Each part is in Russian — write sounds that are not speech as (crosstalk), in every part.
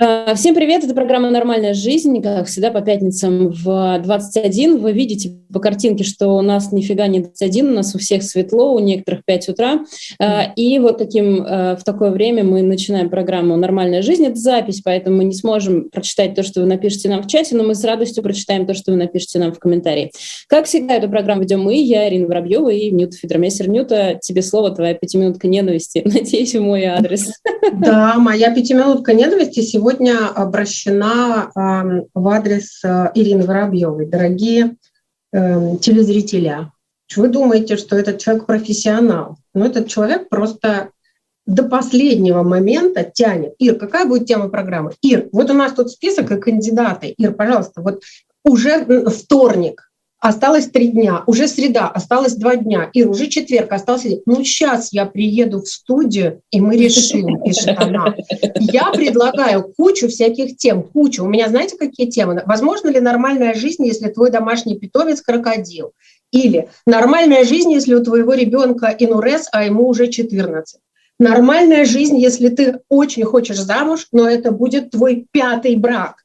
А, всем привет, это программа «Нормальная жизнь», как всегда по пятницам в 21. Вы видите по картинке, что у нас нифига не 21, у нас у всех светло, у некоторых 5 утра. А, и вот таким, а, в такое время мы начинаем программу «Нормальная жизнь». Это запись, поэтому мы не сможем прочитать то, что вы напишете нам в чате, но мы с радостью прочитаем то, что вы напишете нам в комментарии. Как всегда, эту программу ведем мы, я, Ирина Воробьева и Нюта Федромессер. Нюта, тебе слово, твоя пятиминутка ненависти. (laughs) Надеюсь, в мой адрес. Да, моя пятиминутка ненависти сегодня обращена в адрес э, Ирины Воробьевой. Дорогие эм, телезрителя, вы думаете, что этот человек профессионал, но этот человек просто до последнего момента тянет. Ир, какая будет тема программы? Ир, вот у нас тут список и кандидаты. Ир, пожалуйста, вот уже вторник, осталось три дня, уже среда, осталось два дня, и уже четверг, осталось... Ну, сейчас я приеду в студию, и мы решим, (laughs) пишет она. Я предлагаю кучу всяких тем, кучу. У меня знаете, какие темы? Возможно ли нормальная жизнь, если твой домашний питомец крокодил? Или нормальная жизнь, если у твоего ребенка инурез, а ему уже 14? Нормальная жизнь, если ты очень хочешь замуж, но это будет твой пятый брак.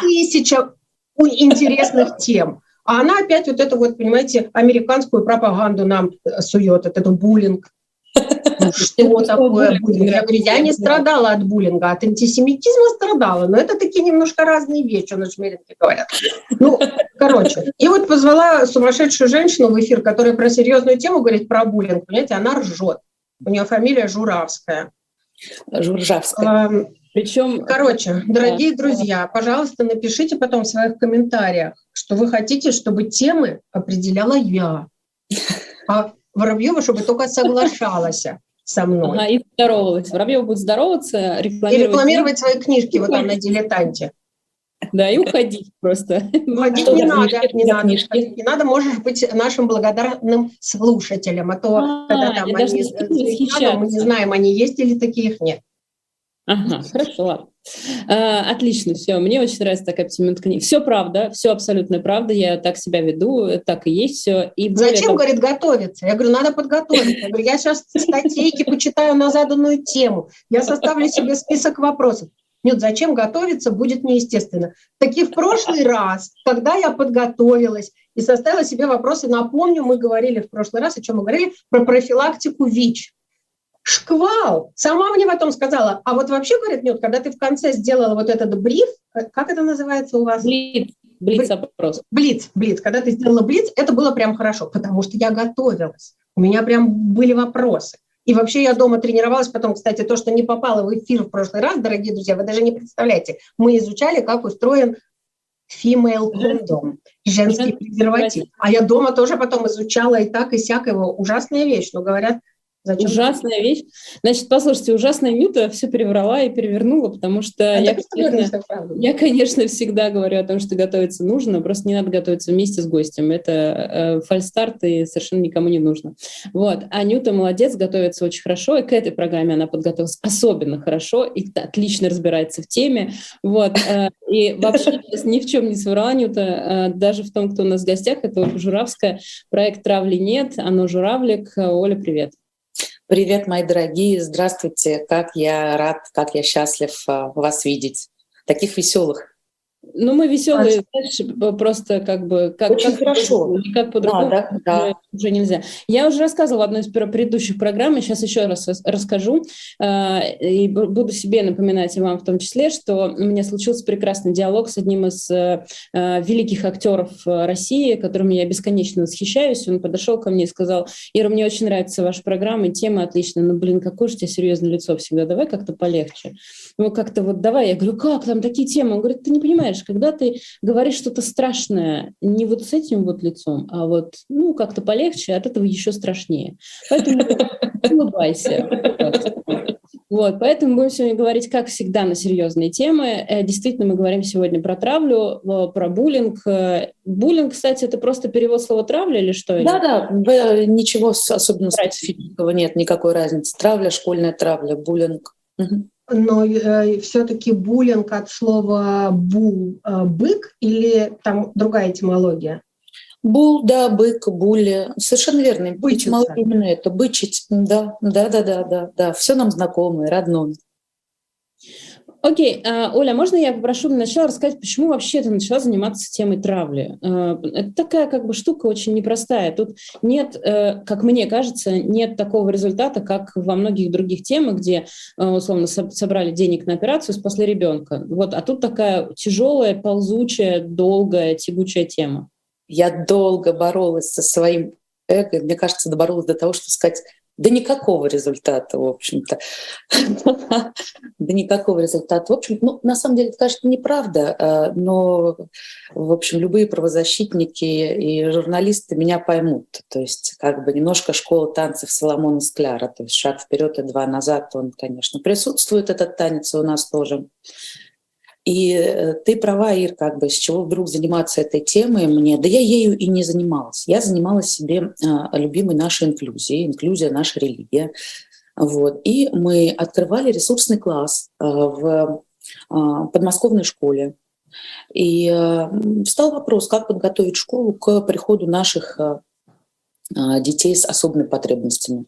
Тысяча интересных тем. А она опять вот это вот, понимаете, американскую пропаганду нам э, сует, это буллинг. Ну, что такое буллинг? Я говорю, я не страдала от буллинга, от антисемитизма страдала, но это такие немножко разные вещи, у нас жмеринки говорят. Ну, короче, и вот позвала сумасшедшую женщину в эфир, которая про серьезную тему говорит, про буллинг, понимаете, она ржет. У нее фамилия Журавская. Журжавская. Причем, короче, дорогие да. друзья, пожалуйста, напишите потом в своих комментариях, что вы хотите, чтобы темы определяла я, а Воробьева, чтобы только соглашалась со мной. Ага, и здоровалась. Воробьева будет здороваться, рекламировать... И рекламировать свои книжки вот там на «Дилетанте». Да, и уходить просто. Уходить не надо, не надо, не надо, можешь быть нашим благодарным слушателем, а то, а, когда там они, мы не знаем, они есть или таких нет. Ага, (laughs) хорошо, ладно. А, отлично, все. Мне очень нравится такая оптимистка. Все правда, все абсолютно правда. Я так себя веду, так и есть все. И Зачем, того... говорит, готовиться? Я говорю, надо подготовиться. Я говорю, я сейчас статейки почитаю на заданную тему. Я составлю себе список вопросов. Нет, зачем готовиться, будет неестественно. Таки в прошлый раз, когда я подготовилась и составила себе вопросы, напомню, мы говорили в прошлый раз, о чем мы говорили, про профилактику ВИЧ шквал. Сама мне потом сказала, а вот вообще, говорит, нет, когда ты в конце сделала вот этот бриф, э, как это называется у вас? Блиц. Блиц-опрос. Блиц, блиц. Когда ты сделала блиц, это было прям хорошо, потому что я готовилась. У меня прям были вопросы. И вообще я дома тренировалась. Потом, кстати, то, что не попало в эфир в прошлый раз, дорогие друзья, вы даже не представляете. Мы изучали, как устроен female condom, женский презерватив. А я дома тоже потом изучала и так, и сяк его. Ужасная вещь, но говорят, Зачем? Ужасная вещь. Значит, послушайте, ужасная Нюта все переврала и перевернула, потому что а я, конечно, я, конечно, всегда говорю о том, что готовиться нужно, просто не надо готовиться вместе с гостем. Это э, фальстарт и совершенно никому не нужно. Вот. А Нюта молодец, готовится очень хорошо, и к этой программе она подготовилась особенно хорошо и отлично разбирается в теме. Вот. Э, и вообще (laughs) ни в чем не соврала Нюта, э, даже в том, кто у нас в гостях, это Журавская. Проект «Травли нет», оно «Журавлик». Оля, привет. Привет, мои дорогие, здравствуйте. Как я рад, как я счастлив а, вас видеть. Таких веселых. Ну, мы веселые, знаешь, просто как бы... Как, Очень как хорошо. Как по-другому да, да, да. уже нельзя. Я уже рассказывала в одной из предыдущих программ, и сейчас еще раз расскажу, э, и буду себе напоминать и вам в том числе, что у меня случился прекрасный диалог с одним из э, великих актеров России, которым я бесконечно восхищаюсь. Он подошел ко мне и сказал, Ира, мне очень нравится ваша программа, и тема отличная, но, блин, какое же у тебя серьезное лицо всегда, давай как-то полегче. Ну, как-то вот давай. Я говорю, как там такие темы? Он говорит, ты не понимаешь, когда ты говоришь что-то страшное не вот с этим вот лицом, а вот, ну, как-то полегче, от этого еще страшнее. Поэтому (laughs) улыбайся. Вот, поэтому будем сегодня говорить, как всегда, на серьезные темы. Э, действительно, мы говорим сегодня про травлю, э, про буллинг. Э, буллинг, кстати, это просто перевод слова травля или что? Да-да, ничего особенно специфического нет, никакой разницы. Травля, школьная травля, буллинг. Угу но э, все-таки буллинг от слова бул э, бык или там другая этимология? Бул, да, бык, булли. Совершенно верно. Этимология именно это. Бычить, да, да, да, да, да, да. Все нам знакомое, родное. Окей, okay. Оля, можно я попрошу начала рассказать, почему вообще ты начала заниматься темой травли? А, это такая как бы штука очень непростая. Тут нет, э, как мне кажется, нет такого результата, как во многих других темах, где э, условно собрали денег на операцию, спасли ребенка. Вот, а тут такая тяжелая, ползучая, долгая, тягучая тема. Я долго боролась со своим эго, мне кажется, доборолась до того, что сказать, да никакого результата, в общем-то. (laughs) Да никакого результата. В общем, ну, на самом деле, это, конечно, неправда, э, но, в общем, любые правозащитники и журналисты меня поймут. То есть, как бы немножко школа танцев Соломона Скляра, то есть шаг вперед и два назад, он, конечно, присутствует, этот танец у нас тоже. И э, ты права, Ир, как бы, с чего вдруг заниматься этой темой мне? Да я ею и не занималась. Я занималась себе а, любимой нашей инклюзией, инклюзия — наша религия. Вот. И мы открывали ресурсный класс а, в а, подмосковной школе. И а, встал вопрос, как подготовить школу к приходу наших а детей с особыми потребностями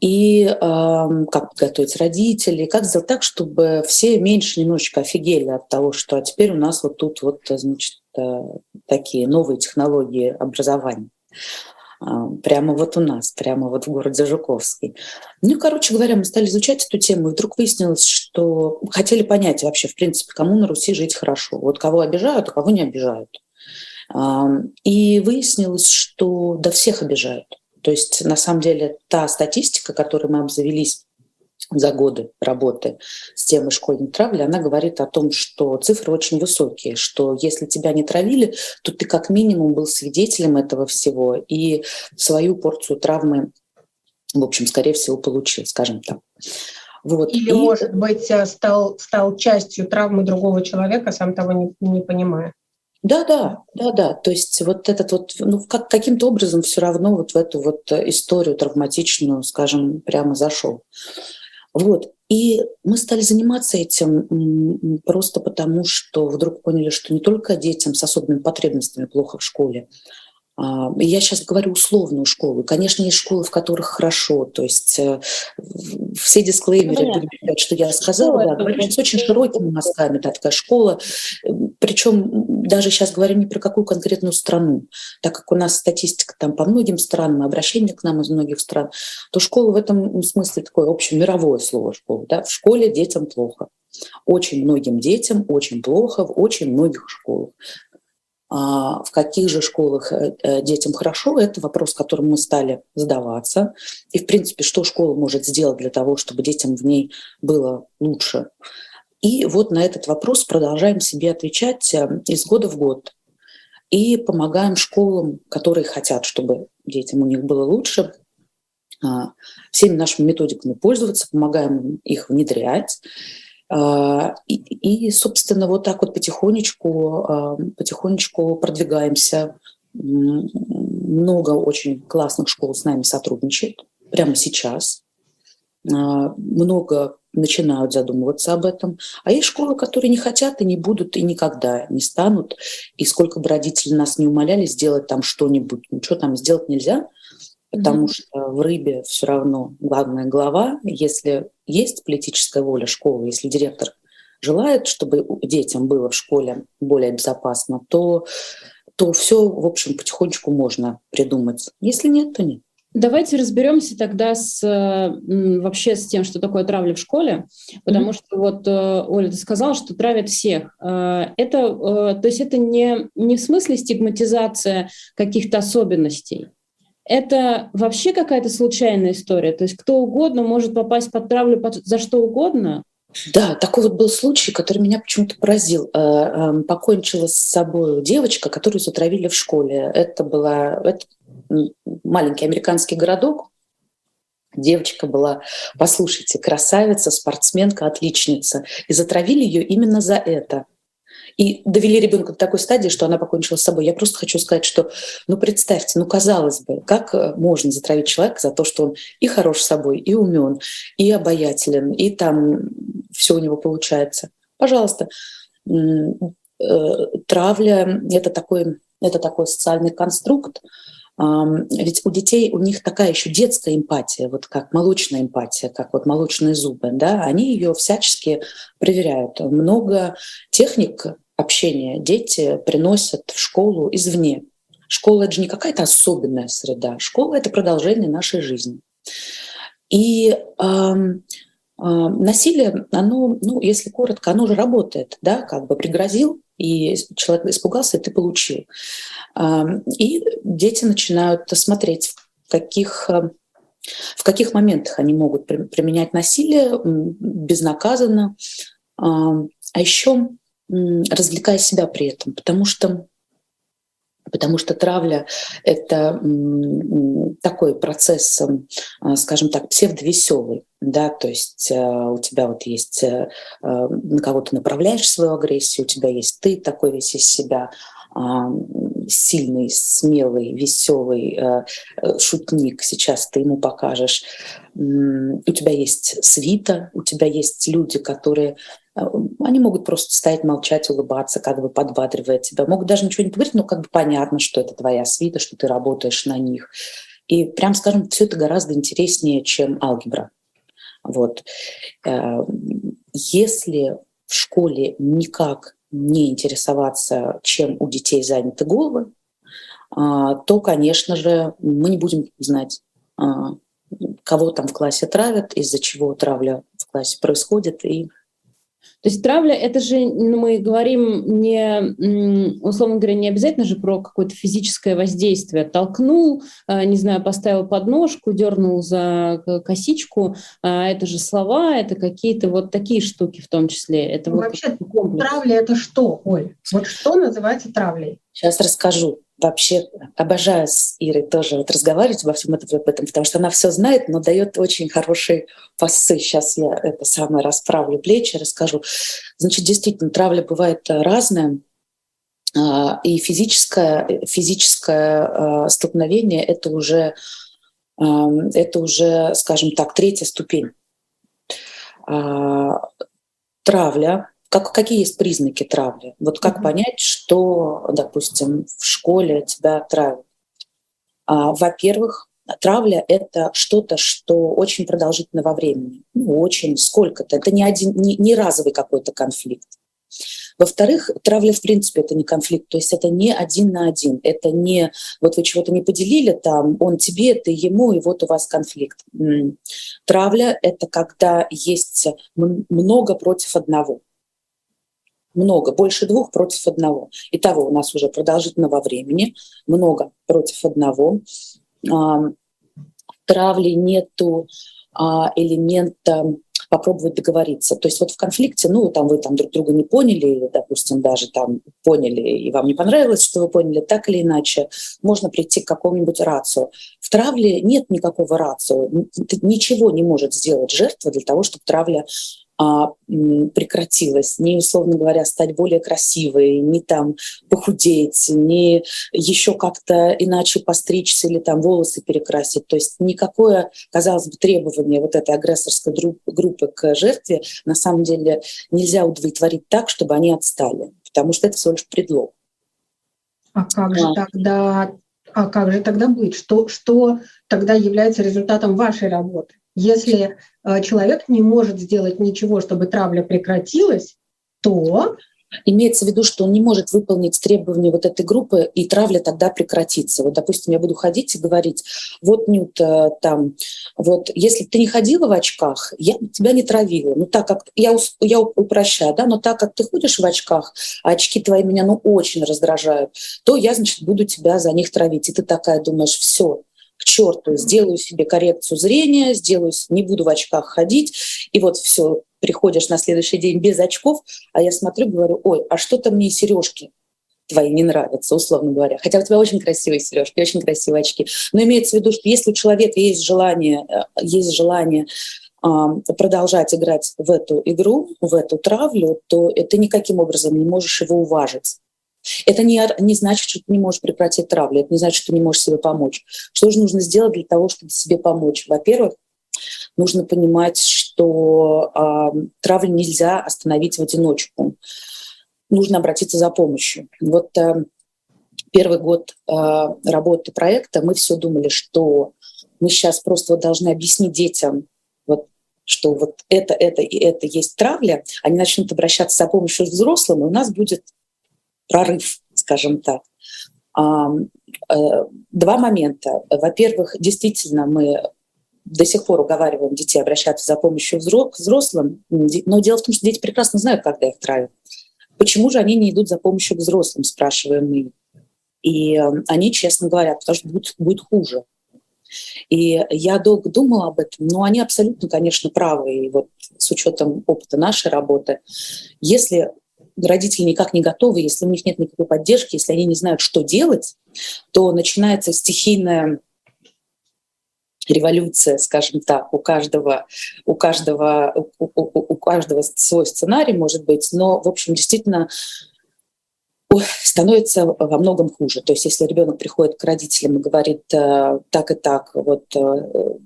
и э, как подготовить родителей, как сделать так, чтобы все меньше немножечко офигели от того, что а теперь у нас вот тут вот, значит, э, такие новые технологии образования. Э, прямо вот у нас, прямо вот в городе Жуковский. Ну, короче говоря, мы стали изучать эту тему, и вдруг выяснилось, что хотели понять вообще, в принципе, кому на Руси жить хорошо. Вот кого обижают, а кого не обижают. И выяснилось, что до всех обижают. То есть на самом деле та статистика, которой мы обзавелись за годы работы с темой школьной травли, она говорит о том, что цифры очень высокие, что если тебя не травили, то ты как минимум был свидетелем этого всего и свою порцию травмы, в общем, скорее всего, получил, скажем так. Вот. Или, и... может быть, стал, стал частью травмы другого человека, сам того не, не понимая. Да, да, да, да. То есть вот этот вот, ну, как, каким-то образом все равно вот в эту вот историю травматичную, скажем, прямо зашел. Вот. И мы стали заниматься этим просто потому, что вдруг поняли, что не только детям с особыми потребностями плохо в школе, я сейчас говорю условную школу. Конечно, есть школы, в которых хорошо. То есть э, все дисклеймеры, считать, что я сказала, да, говорю с очень широкими мазками, да, такая школа. Причем даже сейчас говорю не про какую конкретную страну, так как у нас статистика там по многим странам, обращение к нам из многих стран, то школа в этом смысле такое общемировое слово школа. Да? В школе детям плохо. Очень многим детям очень плохо в очень многих школах. А, в каких же школах э, э, детям хорошо, это вопрос, которым мы стали задаваться. И, в принципе, что школа может сделать для того, чтобы детям в ней было лучше. И вот на этот вопрос продолжаем себе отвечать э, из года в год. И помогаем школам, которые хотят, чтобы детям у них было лучше, а, всеми нашими методиками пользоваться, помогаем их внедрять. А, и, и, собственно, вот так вот потихонечку, а, потихонечку продвигаемся. Много очень классных школ с нами сотрудничает прямо сейчас. А, много начинают задумываться об этом. А есть школы, которые не хотят и не будут, и никогда не станут. И сколько бы родители нас не умоляли сделать там что-нибудь, ничего там сделать нельзя – потому mm-hmm. что в рыбе все равно главная глава. Если есть политическая воля школы, если директор желает, чтобы детям было в школе более безопасно, то, то все, в общем, потихонечку можно придумать. Если нет, то нет. Давайте разберемся тогда с вообще с тем, что такое травля в школе, потому mm-hmm. что вот э, Оля, ты сказала, что травят всех. Э, это, э, то есть это не, не в смысле стигматизация каких-то особенностей, это вообще какая-то случайная история? То есть кто угодно может попасть под травлю под, за что угодно? Да, такой вот был случай, который меня почему-то поразил. Э, эм, покончила с собой девочка, которую затравили в школе. Это была это маленький американский городок. Девочка была, послушайте, красавица, спортсменка, отличница. И затравили ее именно за это и довели ребенка до такой стадии, что она покончила с собой. Я просто хочу сказать, что, ну, представьте, ну, казалось бы, как э, можно затравить человека за то, что он и хорош собой, и умен, и обаятелен, и там все у него получается. Пожалуйста, э, травля — это такой, это такой социальный конструкт, ведь у детей, у них такая еще детская эмпатия, вот как молочная эмпатия, как вот молочные зубы, да, они ее всячески проверяют. Много техник общения дети приносят в школу извне. Школа — это же не какая-то особенная среда. Школа — это продолжение нашей жизни. И э, э, насилие, оно, ну, если коротко, оно уже работает, да, как бы пригрозил, и человек испугался, и ты получил. И дети начинают смотреть, в каких в каких моментах они могут применять насилие безнаказанно, а еще развлекая себя при этом, потому что потому что травля — это такой процесс, а, скажем так, псевдовеселый, да, то есть а, у тебя вот есть, а, на кого ты направляешь свою агрессию, у тебя есть ты такой весь из себя, сильный, смелый, веселый шутник, сейчас ты ему покажешь. У тебя есть свита, у тебя есть люди, которые они могут просто стоять, молчать, улыбаться, как бы подбадривая тебя. Могут даже ничего не говорить, но как бы понятно, что это твоя свита, что ты работаешь на них. И прям скажем, все это гораздо интереснее, чем алгебра. Вот. Э, если в школе никак не интересоваться, чем у детей заняты головы, а, то, конечно же, мы не будем знать, а, кого там в классе травят, из-за чего травля в классе происходит, и то есть травля, это же ну, мы говорим не, условно говоря, не обязательно же про какое-то физическое воздействие. Толкнул, а, не знаю, поставил подножку, дернул за косичку. А, это же слова, это какие-то вот такие штуки в том числе. Это ну, Вообще, вот травля это что, Оль? Вот что называется травлей? Сейчас расскажу вообще обожаю с Ирой тоже вот разговаривать обо всем этом, об этом, потому что она все знает, но дает очень хорошие пасы. Сейчас я это самое расправлю плечи, расскажу. Значит, действительно, травля бывает разная. А, и физическое, физическое а, столкновение — это уже, а, это уже, скажем так, третья ступень. Травля как, какие есть признаки травли? Вот как mm-hmm. понять, что, допустим, в школе тебя травят? А, во-первых, травля — это что-то, что очень продолжительно во времени. Ну, очень, сколько-то. Это не, один, не, не разовый какой-то конфликт. Во-вторых, травля, в принципе, это не конфликт, то есть это не один на один, это не вот вы чего-то не поделили, там он тебе, ты ему, и вот у вас конфликт. Травля — это когда есть много против одного много, больше двух против одного. Итого у нас уже продолжительно во времени, много против одного. Травли нету а, элемента попробовать договориться. То есть вот в конфликте, ну, там вы там друг друга не поняли, или, допустим, даже там поняли, и вам не понравилось, что вы поняли, так или иначе, можно прийти к какому-нибудь рацию. В травле нет никакого рацию. Ничего не может сделать жертва для того, чтобы травля а, прекратилась, не, условно говоря, стать более красивой, не там похудеть, не еще как-то иначе постричься или там волосы перекрасить. То есть никакое, казалось бы, требование вот этой агрессорской группы к жертве на самом деле нельзя удовлетворить так, чтобы они отстали, потому что это всего лишь предлог. А как же а. тогда, а как же тогда быть? Что, что тогда является результатом вашей работы? Если э, человек не может сделать ничего, чтобы травля прекратилась, то Имеется в виду, что он не может выполнить требования вот этой группы, и травля тогда прекратится. Вот, допустим, я буду ходить и говорить, вот, Нют, э, там, вот, если бы ты не ходила в очках, я бы тебя не травила. Ну, так как, я, я упрощаю, да, но так как ты ходишь в очках, а очки твои меня, ну, очень раздражают, то я, значит, буду тебя за них травить. И ты такая думаешь, все, к черту, сделаю себе коррекцию зрения, сделаю, не буду в очках ходить, и вот все, приходишь на следующий день без очков, а я смотрю, говорю, ой, а что-то мне сережки твои не нравятся, условно говоря. Хотя у тебя очень красивые сережки, очень красивые очки. Но имеется в виду, что если у человека есть желание, э, есть желание продолжать играть в эту игру, в эту травлю, то ты никаким образом не можешь его уважить. Это не, не значит, что ты не можешь прекратить травлю, это не значит, что ты не можешь себе помочь. Что же нужно сделать для того, чтобы себе помочь? Во-первых, нужно понимать, что э, травлю нельзя остановить в одиночку. Нужно обратиться за помощью. Вот э, первый год э, работы проекта мы все думали, что мы сейчас просто вот должны объяснить детям, вот, что вот это, это и это есть травля, они начнут обращаться за помощью взрослым, и у нас будет прорыв, скажем так. Э, два момента. Во-первых, действительно, мы до сих пор уговариваем детей обращаться за помощью взрослым, но дело в том, что дети прекрасно знают, когда их травят. Почему же они не идут за помощью к взрослым, спрашиваем мы. И они честно говорят, потому что будет, будет хуже. И я долго думала об этом, но они абсолютно, конечно, правы. И вот с учетом опыта нашей работы, если родители никак не готовы, если у них нет никакой поддержки, если они не знают, что делать, то начинается стихийная революция, скажем так, у каждого, у каждого, у, у, у каждого свой сценарий может быть, но, в общем, действительно становится во многом хуже. То есть если ребенок приходит к родителям и говорит э, так и так, вот э,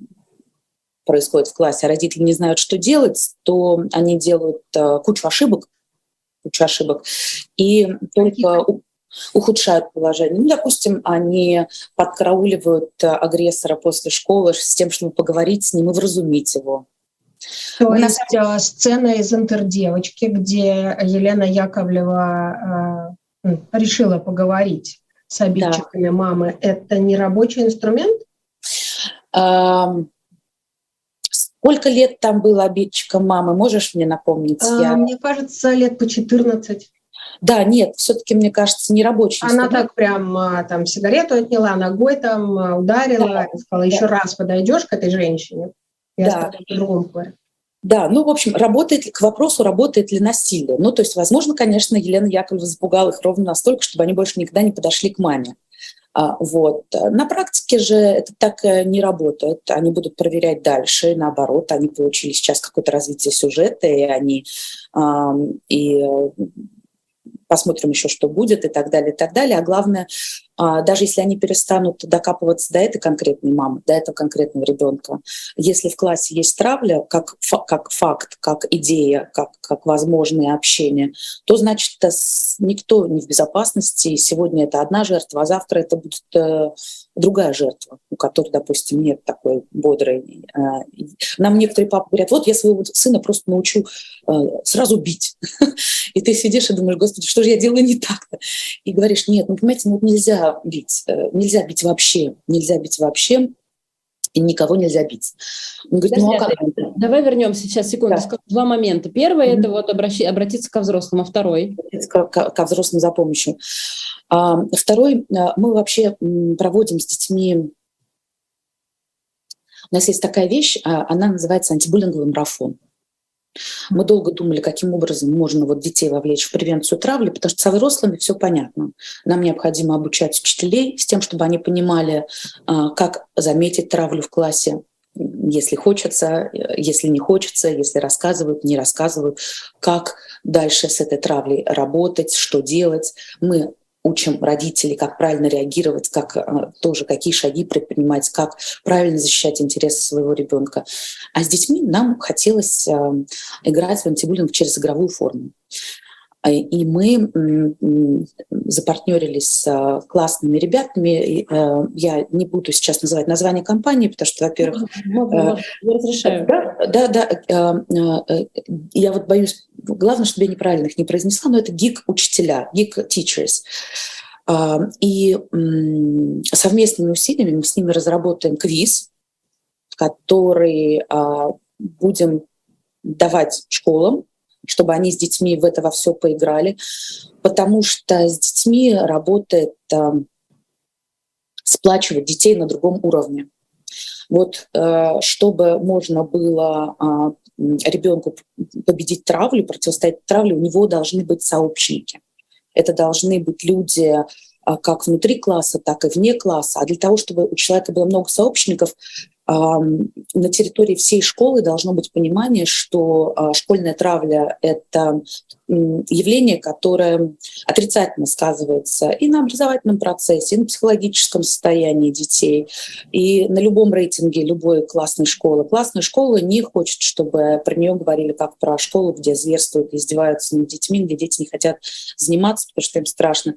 происходит в классе, а родители не знают, что делать, то они делают э, кучу ошибок, кучу ошибок, и только ухудшают положение. Ну, допустим, они подкрауливают агрессора после школы с тем, чтобы поговорить с ним и вразумить его. То есть самом... сцена из «Интердевочки», где Елена Яковлева решила поговорить с обидчиками да. мамы, это не рабочий инструмент? Сколько лет там было обидчиком мамы? Можешь мне напомнить? А, Я... Мне кажется, лет по 14. Да, нет, все-таки, мне кажется, не рабочий. Она инструмент. так прям а, там сигарету отняла, ногой там а, ударила, да, и сказала, еще да. раз подойдешь к этой женщине, я да. по-другому говорю. Да, ну, в общем, работает ли, к вопросу, работает ли насилие. Ну, то есть, возможно, конечно, Елена Яковлева запугала их ровно настолько, чтобы они больше никогда не подошли к маме. А, вот. На практике же это так э, не работает. Они будут проверять дальше, наоборот, они получили сейчас какое-то развитие сюжета, и они и э, посмотрим еще, что будет и так далее, и так далее. А главное, даже если они перестанут докапываться до этой конкретной мамы, до этого конкретного ребенка, если в классе есть травля как, как факт, как идея, как, как возможное общение, то значит никто не в безопасности. Сегодня это одна жертва, а завтра это будет э, другая жертва, у которой, допустим, нет такой бодрой. Э, нам некоторые папы говорят, вот я своего сына просто научу э, сразу бить. (laughs) И ты сидишь и думаешь, господи, что же я делаю не так-то? И говоришь, нет, ну, понимаете, ну, нельзя бить, э, нельзя бить вообще, нельзя бить вообще, и никого нельзя бить. Он говорит, ну, а как? Давай вернемся сейчас, секунду. Да. Два момента. Первый mm-hmm. – это вот обращи, обратиться ко взрослым, а второй? Ко, ко, ко взрослым за помощью. А, второй, э, мы вообще проводим с детьми у нас есть такая вещь, а, она называется антибуллинговый марафон. Мы долго думали, каким образом можно вот детей вовлечь в превенцию травли, потому что со взрослыми все понятно. Нам необходимо обучать учителей с тем, чтобы они понимали, а, как заметить травлю в классе, если хочется, если не хочется, если рассказывают, не рассказывают, как дальше с этой травлей работать, что делать. Мы учим родителей, как правильно реагировать, как э, тоже какие шаги предпринимать, как правильно защищать интересы своего ребенка. А с детьми нам хотелось э, играть в антибуллинг через игровую форму. Э, и мы запартнерились с классными ребятами. Я не буду сейчас называть название компании, потому что, во-первых... разрешаю. Да, да, да. Я вот боюсь, главное, чтобы я неправильно их не произнесла, но это гик-учителя, гик-teachers. И совместными усилиями мы с ними разработаем квиз, который будем давать школам, чтобы они с детьми в это во все поиграли, потому что с детьми работает э, сплачивать детей на другом уровне. Вот э, чтобы можно было э, ребенку победить травлю, противостоять травле, у него должны быть сообщники. Это должны быть люди как внутри класса, так и вне класса. А для того, чтобы у человека было много сообщников, на территории всей школы должно быть понимание, что а, школьная травля — это явление, которое отрицательно сказывается и на образовательном процессе, и на психологическом состоянии детей, и на любом рейтинге любой классной школы. Классная школа не хочет, чтобы про нее говорили как про школу, где зверствуют, издеваются над детьми, где дети не хотят заниматься, потому что им страшно.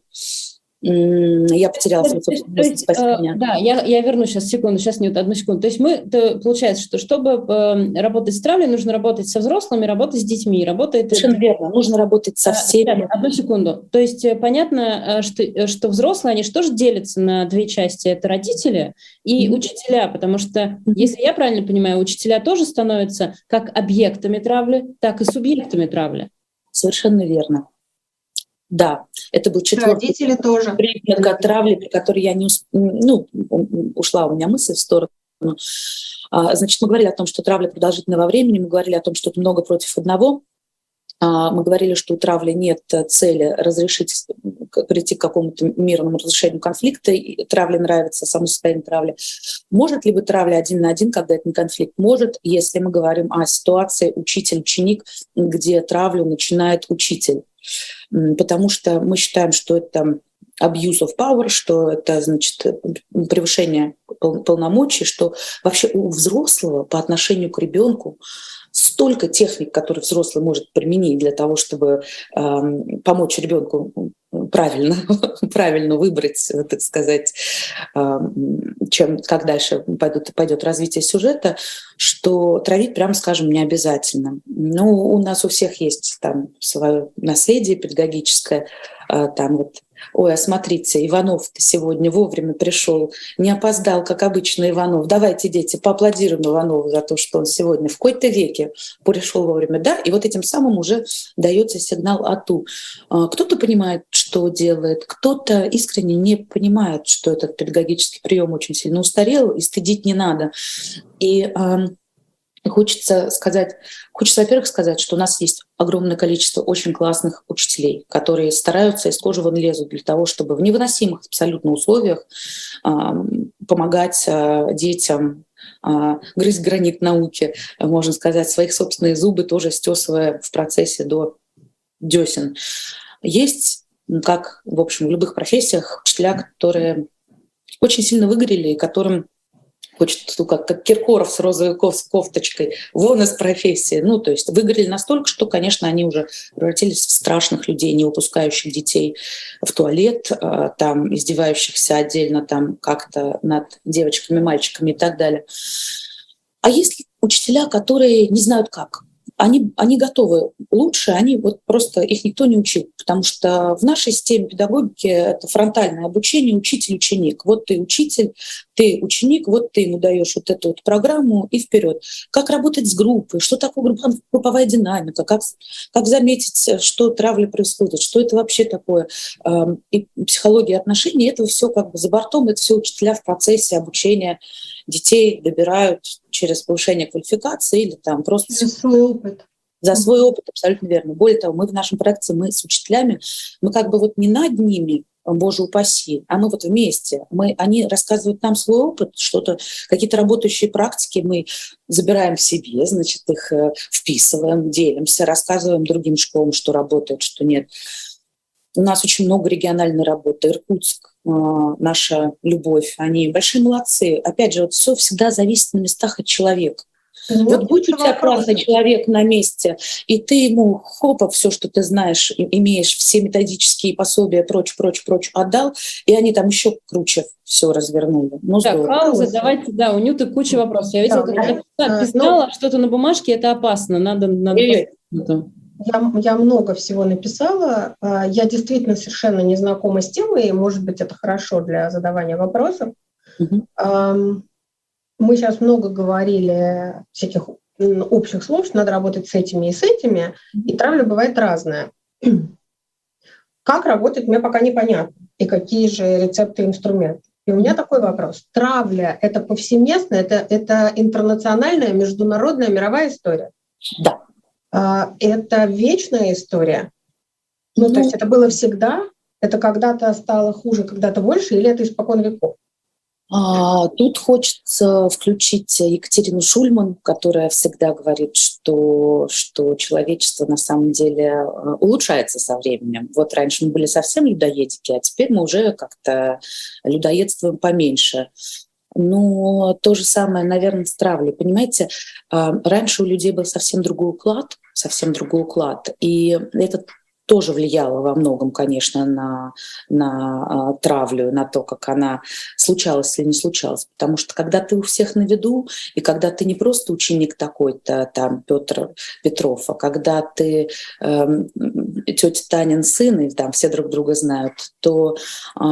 Я потеряла свою собственную спасения. Да, я, я верну сейчас секунду, сейчас нет, одну секунду. То есть мы, то, получается, что чтобы э, работать с травлей, нужно работать со взрослыми, работать с детьми. Работает... Совершенно верно, нужно работать со всеми. Ребята, одну секунду. То есть э, понятно, э, что, что взрослые, они же тоже делятся на две части. Это родители и mm-hmm. учителя, потому что, если я правильно понимаю, учителя тоже становятся как объектами травли, так и субъектами травли. Совершенно верно. Да, это был четвертый Родители тоже. признак травли, при которой я не усп... ну, ушла у меня мысль в сторону. А, значит, мы говорили о том, что травля продолжительна во времени, мы говорили о том, что это много против одного. А, мы говорили, что у травли нет цели разрешить, прийти к какому-то мирному разрешению конфликта, и травле нравится само состояние травли. Может ли быть травля один на один, когда это не конфликт? Может, если мы говорим о ситуации учитель-ученик, где травлю начинает учитель потому что мы считаем, что это abuse of power, что это значит превышение полномочий, что вообще у взрослого по отношению к ребенку столько техник, которые взрослый может применить для того, чтобы э, помочь ребенку правильно, (laughs) правильно выбрать, так сказать, э, чем, как дальше пойдет, пойдет развитие сюжета, что травить, прямо скажем, не обязательно. Ну, у нас у всех есть там свое наследие педагогическое, э, там вот Ой, а смотрите, Иванов сегодня вовремя пришел, не опоздал, как обычно Иванов. Давайте, дети, поаплодируем Иванову за то, что он сегодня в какой-то веке пришел вовремя. Да, и вот этим самым уже дается сигнал АТУ. А, кто-то понимает, что делает, кто-то искренне не понимает, что этот педагогический прием очень сильно устарел, и стыдить не надо. И Хочется сказать, хочется, во-первых, сказать, что у нас есть огромное количество очень классных учителей, которые стараются из кожи вон лезут для того, чтобы в невыносимых абсолютно условиях э, помогать э, детям э, грызть гранит науки, можно сказать, своих собственные зубы тоже стесывая в процессе до десен. Есть, как, в общем, в любых профессиях, учителя, которые очень сильно выгорели и которым хочет, ну, как, как Киркоров с розовой кофточкой, вон из профессии. Ну, то есть выгорели настолько, что, конечно, они уже превратились в страшных людей, не выпускающих детей в туалет, а, там, издевающихся отдельно там как-то над девочками, мальчиками и так далее. А есть учителя, которые не знают как они, они готовы лучше, они вот просто их никто не учил, потому что в нашей системе педагогики это фронтальное обучение, учитель-ученик. Вот ты учитель, ты ученик, вот ты ему даешь вот эту вот программу и вперед. Как работать с группой, что такое групповая динамика, как, как заметить, что травля происходит, что это вообще такое. Эм, и психология отношений, этого все как бы за бортом, это все учителя в процессе обучения детей добирают через повышение квалификации или там просто... За свой опыт. За свой опыт, абсолютно верно. Более того, мы в нашем проекте, мы с учителями, мы как бы вот не над ними, Боже упаси, а мы вот вместе. Мы, они рассказывают нам свой опыт, что-то, какие-то работающие практики мы забираем в себе, значит, их э, вписываем, делимся, рассказываем другим школам, что работает, что нет. У нас очень много региональной работы. Иркутск, наша любовь, они большие молодцы. Опять же, вот все всегда зависит на местах от человека. Ну, вот будь у тебя классный человек на месте, и ты ему хопа все, что ты знаешь, имеешь все методические пособия, прочь, прочь, прочь отдал, и они там еще круче все развернули. Ну, так, пауза, давайте, да, у Нюты куча вопросов. Я видела, да, как она писала ну, что-то на бумажке, это опасно, надо... надо я, я много всего написала. А, я действительно совершенно не знакома с темой, может быть, это хорошо для задавания вопросов. Угу. Мы сейчас много говорили всяких общих слов, что надо работать с этими и с этими, и травля бывает разная. (clears throat) Как работать, мне пока непонятно, и какие же рецепты и инструменты. И у меня такой вопрос. Травля — это повсеместно, это, это интернациональная, международная, мировая история? Да. А, это вечная история. Ну, ну, то есть это было всегда, это когда-то стало хуже, когда-то больше, или это испокон веков? А, тут хочется включить Екатерину Шульман, которая всегда говорит, что, что человечество на самом деле э, улучшается со временем. Вот раньше мы были совсем людоедики, а теперь мы уже как-то людоедствуем поменьше. Но то же самое, наверное, с травлей. Понимаете, а, раньше у людей был совсем другой уклад, совсем другой уклад. И этот тоже влияло во многом, конечно, на, на э, травлю, на то, как она случалась или не случалась. Потому что когда ты у всех на виду, и когда ты не просто ученик такой-то, там, Петр Петров, а когда ты э, тетя Танин сын, и там все друг друга знают, то э,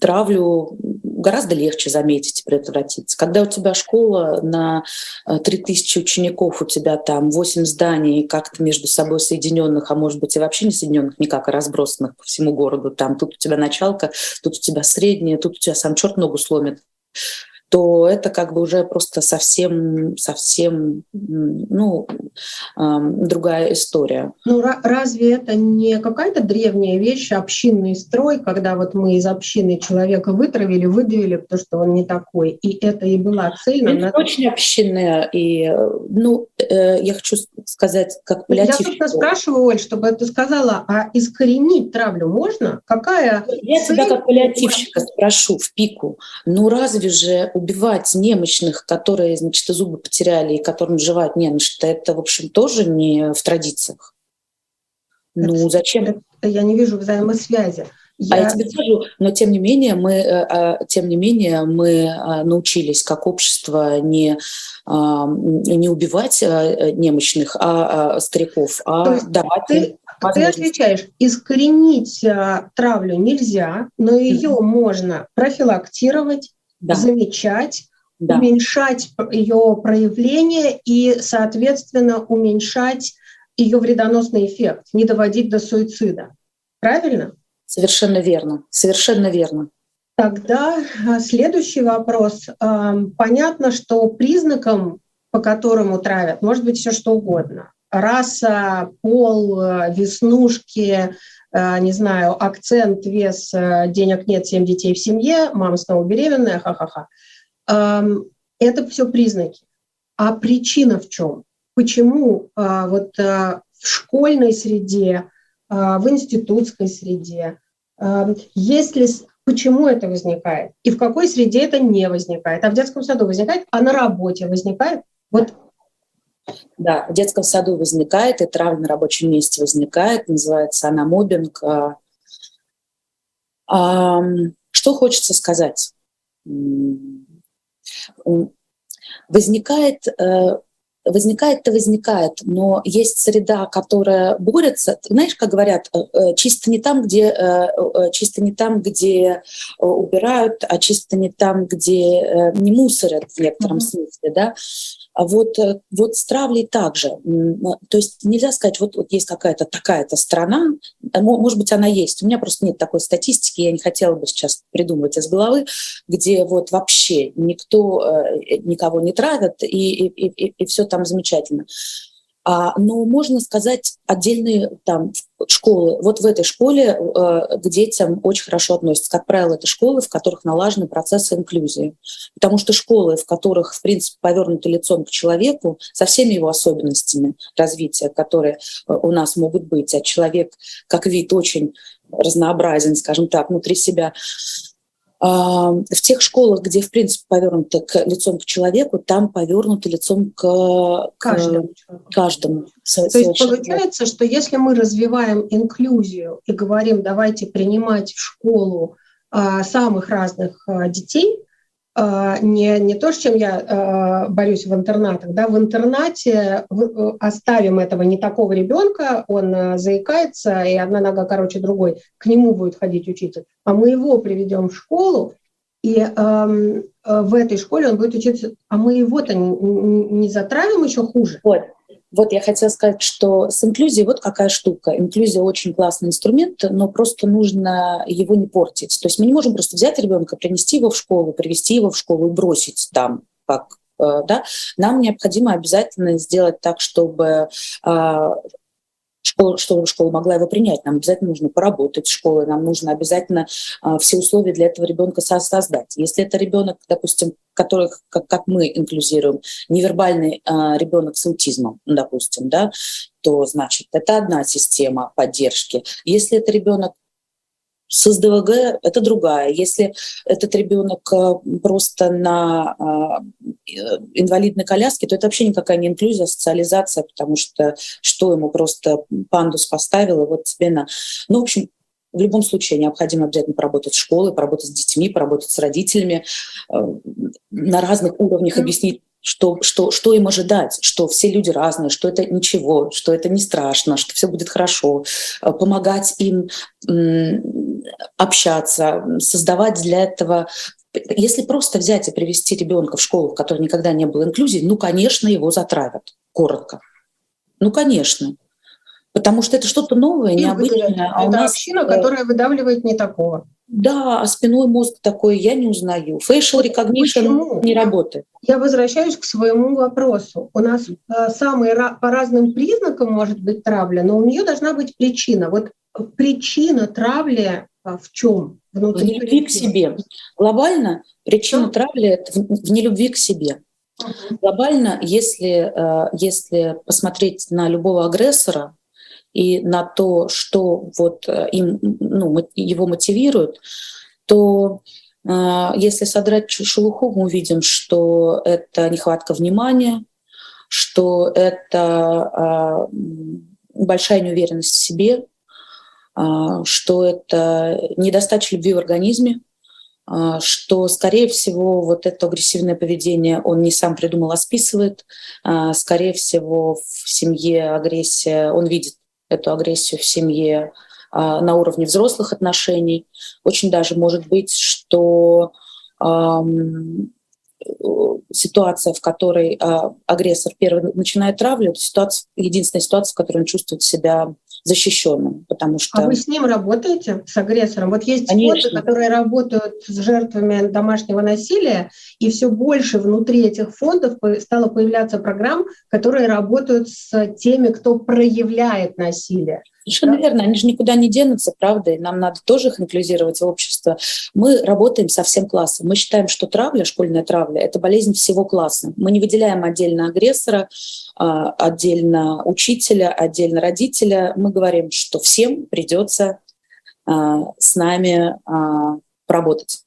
травлю гораздо легче заметить и предотвратить. Когда у тебя школа на 3000 э, учеников, у тебя там 8 зданий, как-то между собой соединенных, а может быть и вообще не соединенных никак, а разбросанных по всему городу, там тут у тебя началка, тут у тебя средняя, тут у тебя сам черт ногу сломит, то это как бы уже просто совсем, совсем ну, другая история. Ну разве это не какая-то древняя вещь, общинный строй, когда вот мы из общины человека вытравили, выдавили, потому что он не такой, и это и была цель. Это на... очень общинная, и, ну, э, я хочу сказать, как паллиатив. Я, собственно, спрашиваю, Оль, чтобы ты сказала, а искоренить травлю можно? Какая Я цель? тебя как паллиативщика спрошу в пику, ну разве же убивать немощных, которые, значит, зубы потеряли и которым живают немощь, это, в общем, тоже не в традициях. Ну, это, зачем? Это, я не вижу взаимосвязи. Я... А я тебе скажу, но тем не менее мы, э, а, тем не менее мы а, научились как общество не а, не убивать немощных, а стариков, а давать ты, ты отвечаешь, искоренить травлю нельзя, но ее mm-hmm. можно профилактировать, да. замечать, да. уменьшать ее проявление и, соответственно, уменьшать ее вредоносный эффект, не доводить до суицида. Правильно? Совершенно верно, совершенно верно. Тогда а, следующий вопрос. Понятно, что признаком, по которому травят, может быть все что угодно. Раса, пол, веснушки, а, не знаю, акцент, вес, а, денег нет, семь детей в семье, мама снова беременная, ха-ха-ха. Это все признаки. А причина в чем? Почему вот в школьной среде, в институтской среде, если почему это возникает и в какой среде это не возникает. А в детском саду возникает, а на работе возникает. Вот да, в детском саду возникает, и травля на рабочем месте возникает, называется она мобинг. А, что хочется сказать? Возникает э, возникает-то возникает, но есть среда, которая борется. Знаешь, как говорят, э, э, чисто не там, где чисто не там, где убирают, а чисто не там, где не мусорят в некотором mm-hmm. смысле, да. А вот, э, вот с травлей также. То есть нельзя сказать, вот, вот есть какая-то такая-то страна, э, может быть, она есть. У меня просто нет такой статистики, я не хотела бы сейчас придумывать из головы, где вот вообще никто э, никого не травит, и, и, и, и все там замечательно. А, но можно сказать отдельные там школы. Вот в этой школе э, к детям очень хорошо относятся. Как правило, это школы, в которых налажены процессы инклюзии. Потому что школы, в которых, в принципе, повернуты лицом к человеку, со всеми его особенностями развития, которые э, у нас могут быть, а человек как вид очень разнообразен, скажем так, внутри себя, в тех школах, где, в принципе, повернуто к, лицом к человеку, там повернуто лицом к каждому. К каждому. То есть получается, что если мы развиваем инклюзию и говорим, давайте принимать в школу а, самых разных а, детей, не, не то, с чем я а, борюсь в интернатах. Да, в интернате э, оставим этого не такого ребенка, он э, заикается, и одна нога короче другой, к нему будет ходить учиться. А мы его приведем в школу, и эм, в этой школе он будет учиться, а мы его-то не, не затравим еще хуже. Вот. Вот я хотела сказать, что с инклюзией вот какая штука. Инклюзия очень классный инструмент, но просто нужно его не портить. То есть мы не можем просто взять ребенка, принести его в школу, привести его в школу и бросить там, как э, да, нам необходимо обязательно сделать так, чтобы а, школа, чтобы школа могла его принять. Нам обязательно нужно поработать с школой, нам нужно обязательно а, все условия для этого ребенка создать. Если это ребенок, допустим, который, как, как мы инклюзируем, невербальный а, ребенок с аутизмом, допустим, да, то значит это одна система поддержки. Если это ребенок с СДВГ это другая. Если этот ребенок э, просто на э, инвалидной коляске, то это вообще никакая не инклюзия, а социализация, потому что что ему просто пандус поставил, и вот тебе на... Ну, в общем, в любом случае необходимо обязательно поработать в школе, поработать с детьми, поработать с родителями, э, на разных уровнях объяснить что, что, что им ожидать, что все люди разные, что это ничего, что это не страшно, что все будет хорошо, помогать им общаться, создавать для этого если просто взять и привести ребенка в школу, в которой никогда не было инклюзии, ну, конечно, его затравят, коротко. Ну, конечно. Потому что это что-то новое, необычное. А это у нас община, которая выдавливает не такого. Да, а спиной мозг такой я не узнаю. Facial recognition Почему? не работает. Я возвращаюсь к своему вопросу. У нас э, самые по разным признакам может быть травля, но у нее должна быть причина. Вот причина травли э, в чем? Внутри в нелюбви к себе. Глобально причина да. травли это в, нелюбви к себе. uh Глобально, если, э, если посмотреть на любого агрессора, и на то, что вот э, им, ну, его мотивирует, то э, если содрать шелуху, мы увидим, что это нехватка внимания, что это большая неуверенность в себе, что это недостача любви в организме, что, скорее всего, вот это агрессивное поведение он не сам придумал, а списывает. Скорее всего, в семье агрессия, он видит эту агрессию в семье а, на уровне взрослых отношений. Очень даже может быть, что ситуация, в которой агрессор первый начинает травлю, это ситуация, единственная ситуация, в которой он чувствует себя защищенным, потому что... А вы с ним работаете, с агрессором? Вот есть Конечно. фонды, которые работают с жертвами домашнего насилия, и все больше внутри этих фондов стало появляться программ, которые работают с теми, кто проявляет насилие. Совершенно да? верно, они же никуда не денутся, правда, и нам надо тоже их инклюзировать в общество. Мы работаем со всем классом. Мы считаем, что травля, школьная травля, это болезнь всего класса. Мы не выделяем отдельно агрессора, а, отдельно учителя, отдельно родителя. Мы говорим, что всем придется а, с нами а, поработать.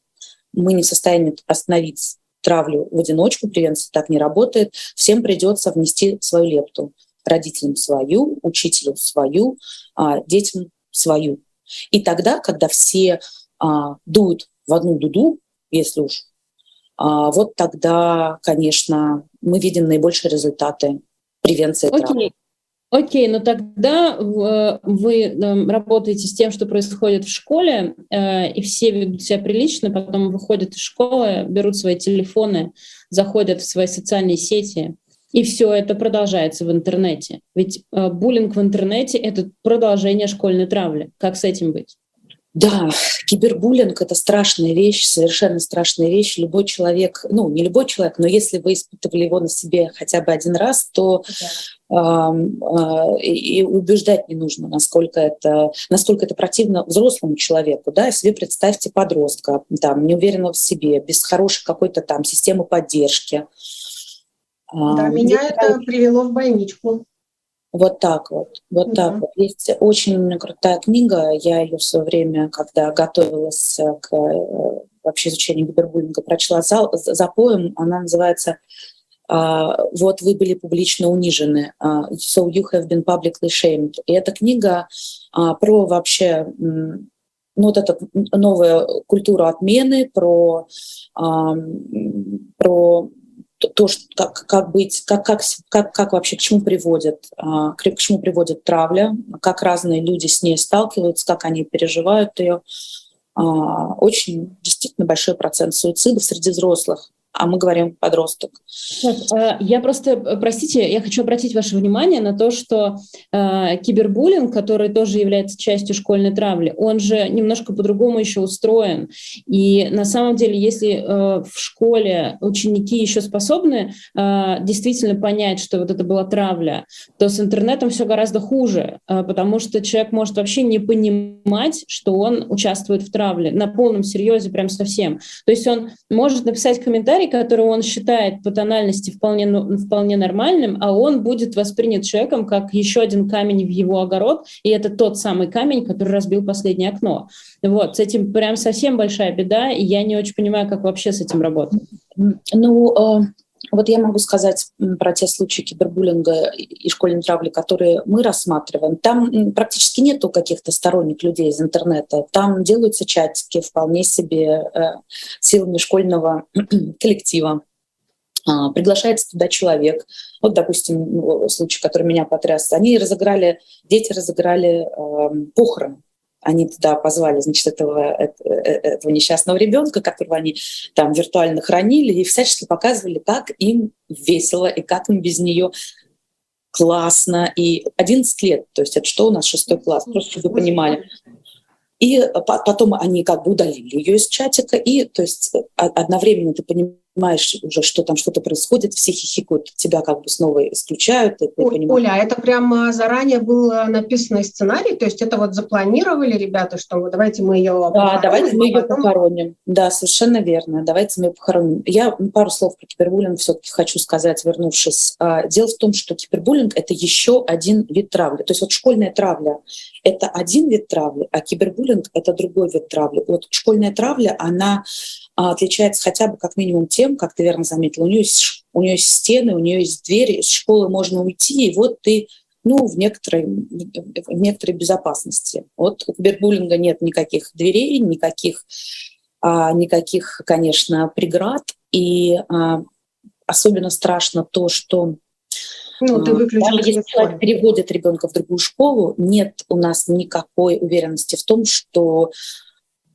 Мы не в состоянии остановить травлю в одиночку, превенция так не работает. Всем придется внести свою лепту родителям свою, учителю свою, а, детям свою. И тогда, когда все а, дуют в одну дуду, если уж, а, вот тогда, конечно, мы видим наибольшие результаты превенции Окей. травм. Окей, но тогда вы эм, работаете с тем, что происходит в школе, э, и все ведут себя прилично, потом выходят из школы, берут свои телефоны, заходят в свои социальные сети, и все это продолжается в интернете. Ведь э, буллинг в интернете — это продолжение школьной травли. Как с этим быть? Да, кибербуллинг — это страшная вещь, совершенно страшная вещь. Любой человек, ну, не любой человек, но если вы испытывали его на себе хотя бы один раз, то да. э, э, и убеждать не нужно, насколько это, насколько это противно взрослому человеку. Да? Если представьте подростка, там, неуверенного в себе, без хорошей какой-то там системы поддержки, да, а, меня это привело в больничку. Вот так вот, вот да. так вот. Есть очень крутая книга, я ее в свое время, когда готовилась к э, вообще изучению гибербуллинга, прочла за, за поем, она называется uh, «Вот вы были публично унижены», uh, «So you have been publicly shamed». И эта книга uh, про вообще ну, вот эту новую культуру отмены, про, про то, что, как, как быть, как, как, как, как вообще, к чему приводит, а, к чему приводит травля, как разные люди с ней сталкиваются, как они переживают ее. А, очень действительно большой процент суицидов среди взрослых а мы говорим подросток. А, я просто, э, простите, я хочу обратить ваше внимание на то, что э, кибербуллинг, который тоже является частью школьной травли, он же немножко по-другому еще устроен. И на самом деле, если э, в школе ученики еще способны э, действительно понять, что вот это была травля, то с интернетом все гораздо хуже, э, потому что человек может вообще не понимать, что он участвует в травле на полном серьезе, прям совсем. То есть он может написать комментарий, комментарий, который он считает по тональности вполне, ну, вполне нормальным, а он будет воспринят человеком как еще один камень в его огород, и это тот самый камень, который разбил последнее окно. Вот, с этим прям совсем большая беда, и я не очень понимаю, как вообще с этим работать. Ну, э, вот я могу сказать про те случаи кибербуллинга и школьной травли, которые мы рассматриваем. Там практически нету каких-то сторонних людей из интернета. Там делаются чатики вполне себе э, силами школьного (clears throat) коллектива. А, приглашается туда человек. Вот, допустим, ну, случай, который меня потряс. Они разыграли, дети разыграли э, похороны они туда позвали, значит, этого, э, этого несчастного ребенка, которого они там виртуально хранили, и всячески показывали, как им весело и как им без нее классно. И 11 лет, то есть это что у нас, шестой класс, просто чтобы вы понимали. И потом они как бы удалили ее из чатика, и то есть одновременно ты понимаешь, понимаешь уже, что там что-то происходит, все хихикают, тебя как бы снова исключают. И ты Оля, понимаешь. Оля, это прямо заранее был написанный сценарий, то есть это вот запланировали ребята, что вот давайте мы ее Да, давайте мы ее потом... похороним. Да, совершенно верно, давайте мы ее похороним. Я пару слов про кибербуллинг все-таки хочу сказать, вернувшись. А, дело в том, что кибербуллинг — это еще один вид травли. То есть вот школьная травля — это один вид травли, а кибербуллинг — это другой вид травли. Вот школьная травля, она а, отличается хотя бы как минимум тем, как ты верно заметила, у нее есть, у нее есть стены, у нее есть двери, из школы можно уйти, и вот ты ну, в некоторой, в некоторой безопасности. Вот у кибербуллинга нет никаких дверей, никаких, а, никаких, конечно, преград. И а, особенно страшно то, что ну, ты даже если человек переводит ребенка в другую школу, нет у нас никакой уверенности в том, что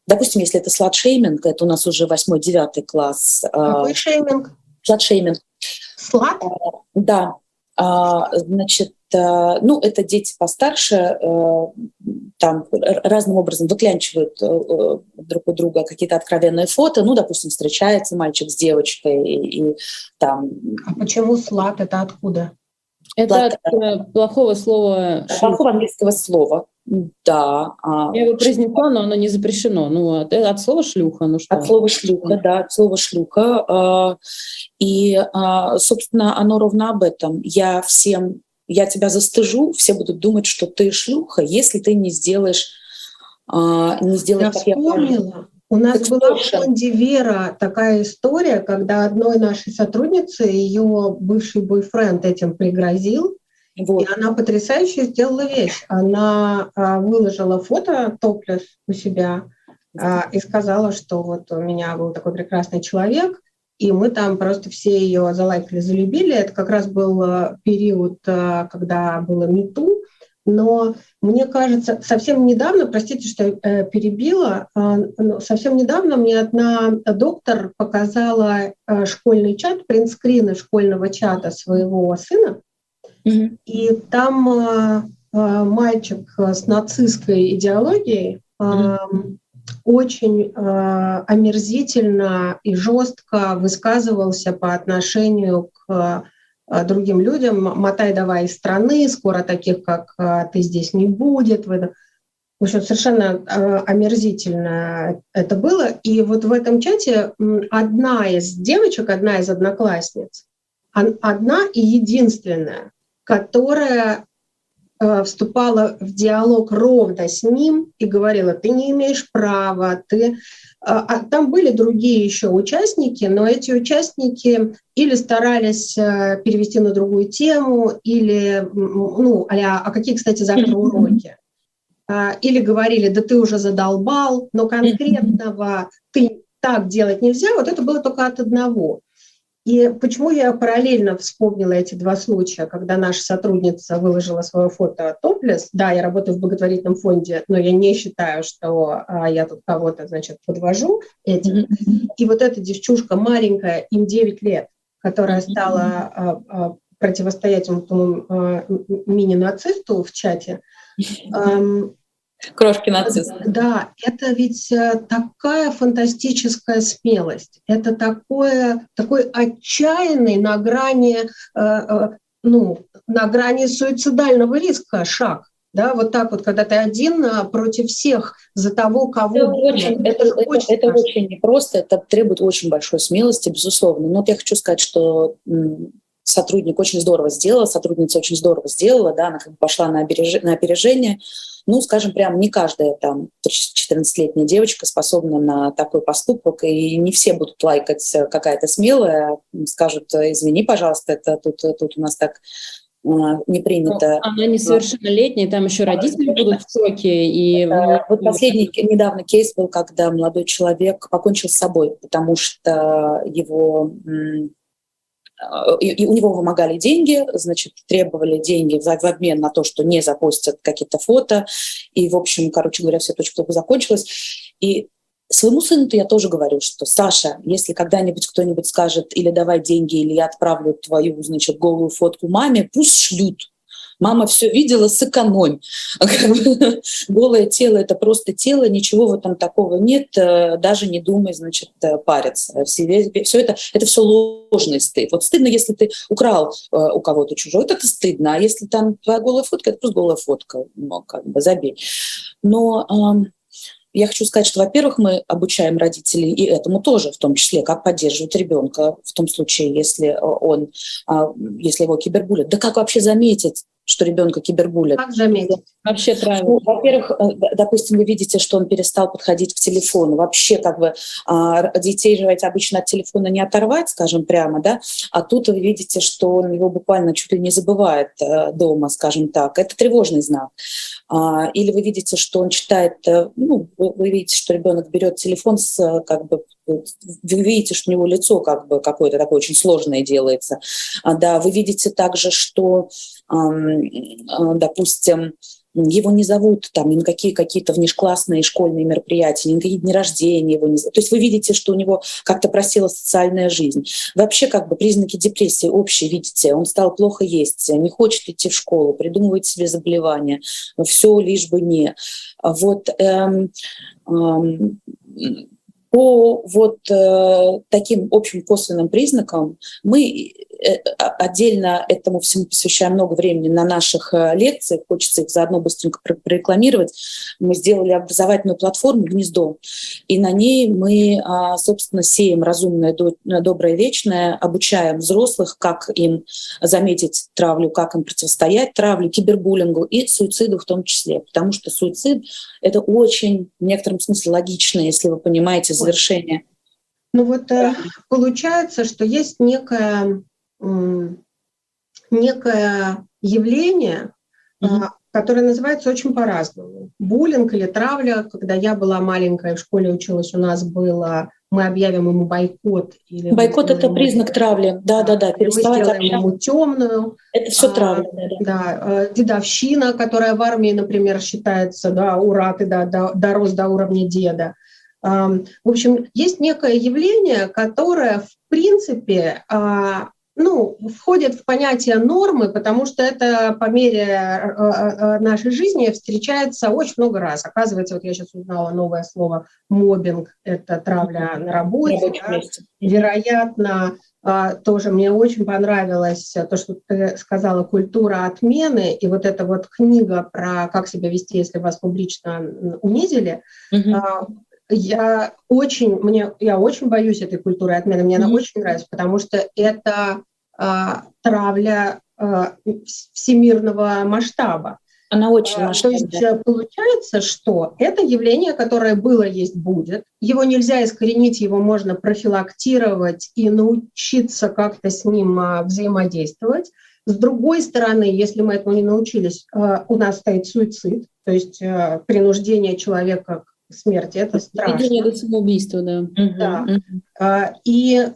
Допустим, если это сладшейминг, это у нас уже восьмой, девятый класс. А, Какой шейминг? Сладшейминг. Слад? А, да. А, значит, ну, это дети постарше, там разным образом выклянчивают друг у друга какие-то откровенные фото. Ну, допустим, встречается мальчик с девочкой и, и там... А почему слад? Это откуда? Это от э, плохого слова. Плохого английского слова. Да. А Я его произнесла, но оно не запрещено. Ну, от, от слова шлюха. Ну, что? От слова шлюха, да, от слова шлюха. А, и, а, собственно, оно ровно об этом. Я всем, я тебя застыжу, все будут думать, что ты шлюха, если ты не сделаешь, не сделаешь, я вспомнила. У нас была в фонде «Вера» такая история, когда одной нашей сотруднице ее бывший бойфренд этим пригрозил, вот. и она потрясающе сделала вещь. Она а, выложила фото топлес у себя а, и сказала, что вот у меня был такой прекрасный человек, и мы там просто все ее залайкали, залюбили. Это как раз был а, период, когда было МИТУ, но мне кажется, совсем недавно, простите, что перебила, э, но совсем недавно мне одна доктор показала школьный чат, принтскрины школьного чата своего сына, mm-hmm. и там э, э, мальчик с нацистской идеологией э, очень э, омерзительно и жестко высказывался по отношению к Э, другим людям, мотай давай из страны, скоро таких, как э, ты здесь не будет. В общем, совершенно э, омерзительно это было. И вот в этом чате одна из девочек, одна из одноклассниц, одна и единственная, которая вступала в диалог ровно с ним и говорила, ты не имеешь права, ты а, а там были другие еще участники, но эти участники или старались э, перевести на другую тему, или, ну, а, а какие, кстати, завтра уроки? А, или говорили, да ты уже задолбал, но конкретного ты так делать нельзя, вот это было только от одного. И почему я параллельно вспомнила эти два случая, когда наша сотрудница выложила свое фото топлес. Да, я работаю в благотворительном фонде, но я не считаю, что а, я тут кого-то, значит, подвожу этим. И вот эта девчушка маленькая, им 9 лет, которая стала а, а, противостоять этому а, мини-нацисту в чате, (laughs) Крошки нацист. Да, это ведь э, такая фантастическая смелость. Это такое, такой отчаянный на грани, э, э, ну, на грани суицидального риска шаг. да, вот так вот, когда ты один а, против всех за того, кого... Это очень, это, это, это, это очень непросто, это требует очень большой смелости, безусловно. Но вот я хочу сказать, что сотрудник очень здорово сделала, сотрудница очень здорово сделала, да, она как бы пошла на, опереж... на опережение. Ну, скажем, прям не каждая там 14-летняя девочка способна на такой поступок, и не все будут лайкать э, какая-то смелая, скажут, извини, пожалуйста, это тут, тут у нас так не принято. Ну, она несовершеннолетняя, там еще родители будут в шоке. И... Вот последний недавно кейс был, когда молодой человек покончил с собой, потому что его и, и у него вымогали деньги, значит, требовали деньги в, в обмен на то, что не запостят какие-то фото. И, в общем, короче говоря, все очень плохо закончилось. И Своему сыну-то я тоже говорю, что Саша, если когда-нибудь кто-нибудь скажет или давай деньги, или я отправлю твою, значит, голую фотку маме, пусть шлют. Мама все видела, сэкономь. (laughs) Голое тело – это просто тело, ничего в этом такого нет, э, даже не думай, значит, э, париться. Все, все это, это все ложный стыд. Вот стыдно, если ты украл э, у кого-то чужой, это стыдно. А если там твоя голая фотка, это просто голая фотка, ну, как бы забей. Но я хочу сказать, что, во-первых, мы обучаем родителей и этому тоже, в том числе, как поддерживать ребенка в том случае, если он, а, если его кибербулят. Да как вообще заметить, что ребенка кибербулят. Как заметить? Вообще правильно. Ну, во-первых, э, допустим, вы видите, что он перестал подходить к телефону. Вообще, как бы а, детей же обычно от телефона не оторвать, скажем прямо, да, а тут вы видите, что он его буквально чуть ли не забывает э, дома, скажем так. Это тревожный знак. А, или вы видите, что он читает, э, ну, вы видите, что ребенок берет телефон с как бы вы видите, что у него лицо как бы какое-то такое очень сложное делается. А, да, вы видите также, что допустим, его не зовут там ни на какие какие-то внешклассные школьные мероприятия, ни на какие дни рождения его не зовут. То есть вы видите, что у него как-то просела социальная жизнь. Вообще как бы признаки депрессии общие видите. Он стал плохо есть, не хочет идти в школу, придумывает себе заболевания. Все лишь бы не. Вот эм, эм, по вот э, таким общим косвенным признакам мы а, отдельно этому всему посвящаем много времени на наших э, лекциях, хочется их заодно быстренько прорекламировать. Мы сделали образовательную платформу «Гнездо», и на ней мы, а, собственно, сеем разумное, доброе, вечное, обучаем взрослых, как им заметить травлю, как им противостоять травле, кибербуллингу и суициду в том числе, потому что суицид — это очень, в некотором смысле, логично, если вы понимаете завершение. Ну вот э, получается, что есть некая некое явление, mm-hmm. которое называется очень по-разному. Буллинг или травля. Когда я была маленькая, в школе училась, у нас было мы объявим ему бойкот. Или бойкот это признак травли, да, да, да. Переставать мы ему темную. Это все а, травля. Да, да. да, а, дедовщина, которая в армии, например, считается, да, ура, ты да, да, дорос до уровня деда. В общем, есть некое явление, которое, в принципе, а, ну, входит в понятие нормы, потому что это по мере э, э, нашей жизни встречается очень много раз. Оказывается, вот я сейчас узнала новое слово мобинг, это травля на работе. Да? Вероятно, а, тоже мне очень понравилось то, что ты сказала, культура отмены, и вот эта вот книга про как себя вести, если вас публично унизили, угу я очень, мне, я очень боюсь этой культуры отмены, мне mm-hmm. она очень нравится, потому что это а, травля а, всемирного масштаба. Она очень масштабная. То есть э, получается, что это явление, которое было, есть, будет. Его нельзя искоренить, его можно профилактировать и научиться как-то с ним а, взаимодействовать. С другой стороны, если мы этому не научились, у нас стоит суицид, то есть э, принуждение человека смерти. Это страшно. Доведение до самоубийства, да. Да. И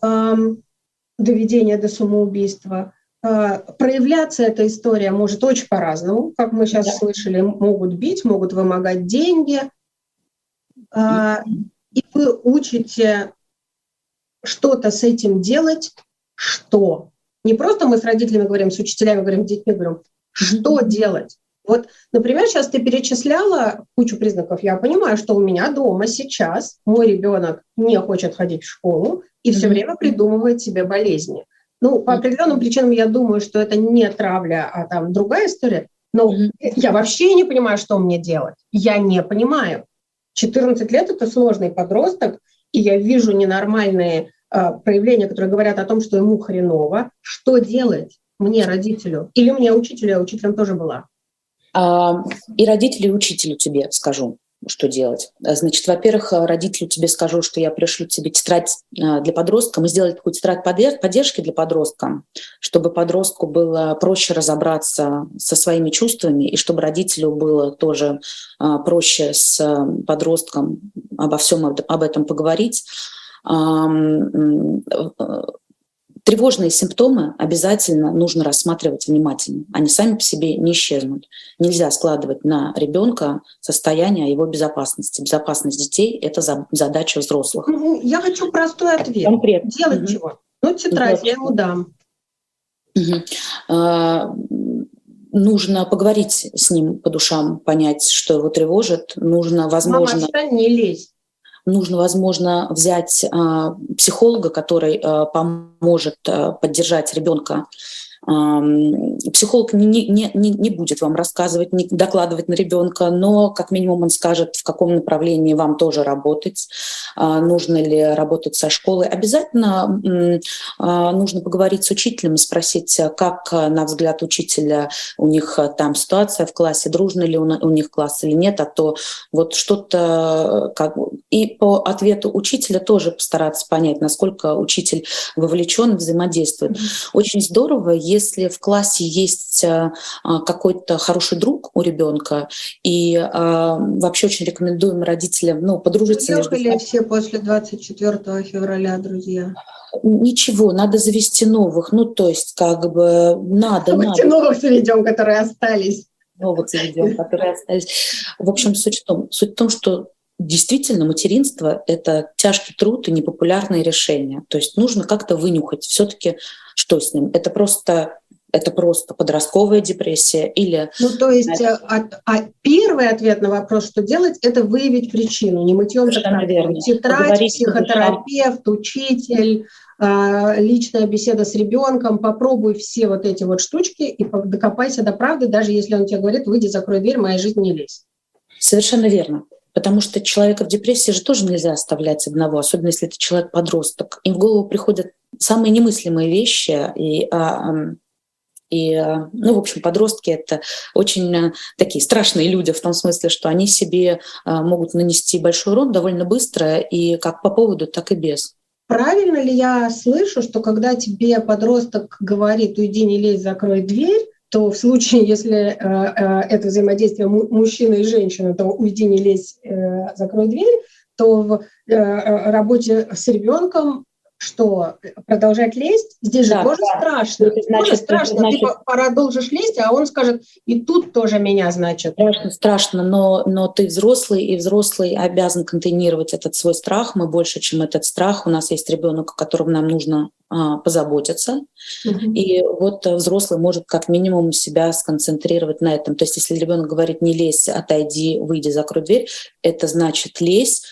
доведение до самоубийства. А, проявляться эта история может очень по-разному. Как мы сейчас да. слышали, могут бить, могут вымогать деньги. Uh-huh. И вы учите что-то с этим делать. Что? Не просто мы с родителями говорим, с учителями говорим, с детьми говорим, что делать? Вот, например, сейчас ты перечисляла кучу признаков. Я понимаю, что у меня дома сейчас мой ребенок не хочет ходить в школу и все время придумывает себе болезни. Ну, по определенным причинам я думаю, что это не травля, а там другая история. Ну, mm-hmm. я вообще не понимаю, что мне делать. Я не понимаю. 14 лет – это сложный подросток, и я вижу ненормальные э, проявления, которые говорят о том, что ему хреново. Что делать мне, родителю? Или мне, учителю, я учителем тоже была? А, и родителю, и учителю тебе скажу что делать. Значит, во-первых, родителю тебе скажу, что я пришлю тебе тетрадь а, для подростка. Мы сделали такую тетрадь поддержки для подростка, чтобы подростку было проще разобраться со своими чувствами и чтобы родителю было тоже а, проще с подростком обо всем об этом поговорить Тревожные симптомы обязательно нужно рассматривать внимательно. Они сами по себе не исчезнут. Нельзя складывать на ребенка состояние его безопасности. Безопасность детей – это задача взрослых. Ну, я хочу простой ответ. Конкретно. Делать угу. чего? Ну, тетрадь я ему дам. Угу. А, нужно поговорить с ним по душам, понять, что его тревожит. Нужно, возможно... Мама, не лезь нужно, возможно, взять а, психолога, который а, поможет а, поддержать ребенка Психолог не, не, не, не будет вам рассказывать, не докладывать на ребенка, но как минимум он скажет, в каком направлении вам тоже работать, а, нужно ли работать со школой. Обязательно а, нужно поговорить с учителем и спросить, как, на взгляд учителя, у них там ситуация в классе, дружно ли у них класс или нет, а то вот что-то... Как... И по ответу учителя тоже постараться понять, насколько учитель вовлечен, взаимодействует. Очень здорово, если в классе есть э, а, какой-то хороший друг у ребенка, и а, вообще очень рекомендуем родителям ну, подружиться. Уехали все после 24 февраля, друзья? Ничего, надо завести новых. Ну, то есть, как бы надо. Давайте надо. новых заведем, которые остались. Новых заведем, которые остались. В общем, суть в том, суть в том что действительно материнство — это тяжкий труд и непопулярное решение. То есть нужно как-то вынюхать все-таки, что с ним. Это просто это просто подростковая депрессия или... Ну, то есть а, а первый ответ на вопрос, что делать, это выявить причину, не мытьем Тетрадь, психотерапевт, учитель, а, личная беседа с ребенком, попробуй все вот эти вот штучки и докопайся до правды, даже если он тебе говорит, выйди, закрой дверь, моя жизнь не лезь. Совершенно верно. Потому что человека в депрессии же тоже нельзя оставлять одного, особенно если это человек-подросток. Им в голову приходят самые немыслимые вещи, и, а, и ну, в общем, подростки — это очень э, такие страшные люди в том смысле, что они себе а, могут нанести большой урон довольно быстро, и как по поводу, так и без. Правильно ли я слышу, что когда тебе подросток говорит «уйди, не лезь, закрой дверь», то в случае, если э, э, это взаимодействие мужчины и женщины, то уйди, не лезь, э, закрой дверь, то в работе с ребенком что продолжать лезть, здесь же да, тоже да. страшно. Это значит, тоже страшно. Значит, Ты продолжишь лезть, а он скажет, и тут тоже меня, значит. Страшно, страшно, но, но ты взрослый, и взрослый обязан контейнировать этот свой страх. Мы больше, чем этот страх. У нас есть ребенок, о котором нам нужно позаботиться. Mm-hmm. И вот взрослый может как минимум себя сконцентрировать на этом. То есть если ребенок говорит не лезь, отойди, выйди, закрой дверь, это значит лезь,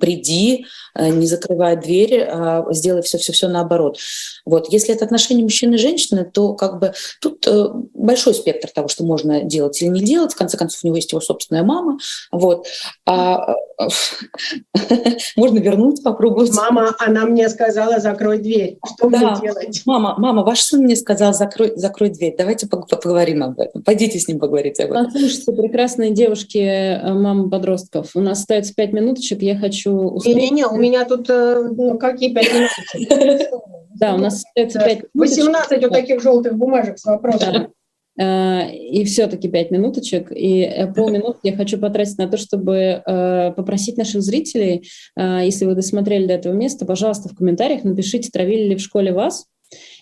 приди, э, не закрывай дверь, а сделай все-все-все наоборот. Вот. Если это отношения мужчины и женщины, то как бы тут э, большой спектр того, что можно делать или не делать. В конце концов, у него есть его собственная мама. Вот. А, (laughs) можно вернуть, попробовать. Мама, она мне сказала, закрой дверь. Что да. мне делать? Мама, мама, ваш сын мне сказал, закрой, закрой дверь. Давайте поговорим об этом. Пойдите с ним поговорить об этом. Послушайте, прекрасные девушки, э, мамы подростков. У нас остается пять минуточек. Я хочу... Не-не-не, у меня тут ну, какие пять минуточек? (laughs) Да, у нас остается пять 18 вот таких желтых бумажек с вопросами. Э, и все-таки пять минуточек, и э, полминутки я хочу потратить на то, чтобы э, попросить наших зрителей, если вы досмотрели до этого места, пожалуйста, в комментариях напишите, травили ли в школе вас,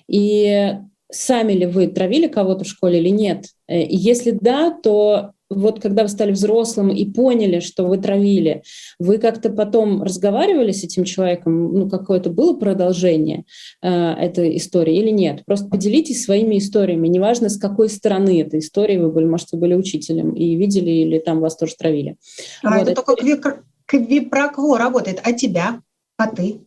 и сами ли вы травили кого-то в школе или нет. И если да, то вот когда вы стали взрослым и поняли, что вы травили, вы как-то потом разговаривали с этим человеком, ну, какое-то было продолжение э, этой истории или нет? Просто поделитесь своими историями, неважно, с какой стороны этой истории вы были, может, вы были учителем и видели, или там вас тоже травили. А вот, это, это только квипрокво работает, а тебя? А ты?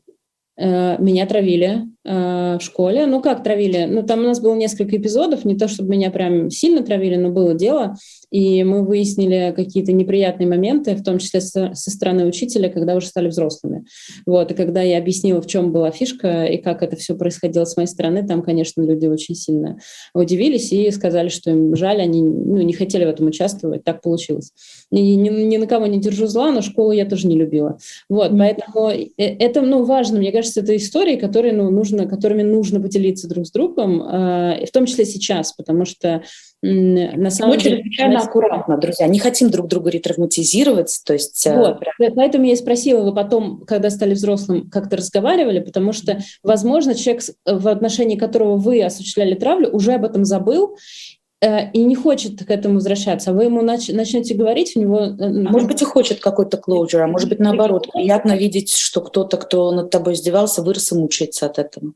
Э, меня травили. В школе. Ну, как травили? Ну, там у нас было несколько эпизодов, не то чтобы меня прям сильно травили, но было дело и мы выяснили какие-то неприятные моменты, в том числе со, со стороны учителя, когда уже стали взрослыми. Вот, и когда я объяснила, в чем была фишка и как это все происходило с моей стороны, там, конечно, люди очень сильно удивились и сказали, что им жаль, они ну, не хотели в этом участвовать, так получилось. И ни, ни на кого не держу зла, но школу я тоже не любила. Вот, mm-hmm. поэтому э, это, ну, важно, мне кажется, это истории, которые, ну, нужно, которыми нужно поделиться друг с другом, э, в том числе сейчас, потому что на самом Мы деле... чрезвычайно аккуратно, друзья, не хотим друг друга ретравматизировать, то есть... Э, вот, прям... поэтому я и спросила, вы потом, когда стали взрослым, как-то разговаривали, потому что, возможно, человек, в отношении которого вы осуществляли травлю, уже об этом забыл, и не хочет к этому возвращаться, вы ему нач- начнете говорить, у него... Э, может быть, и хочет какой-то closure, а может быть, наоборот. Приятно видеть, что кто-то, кто над тобой издевался, вырос и мучается от этого.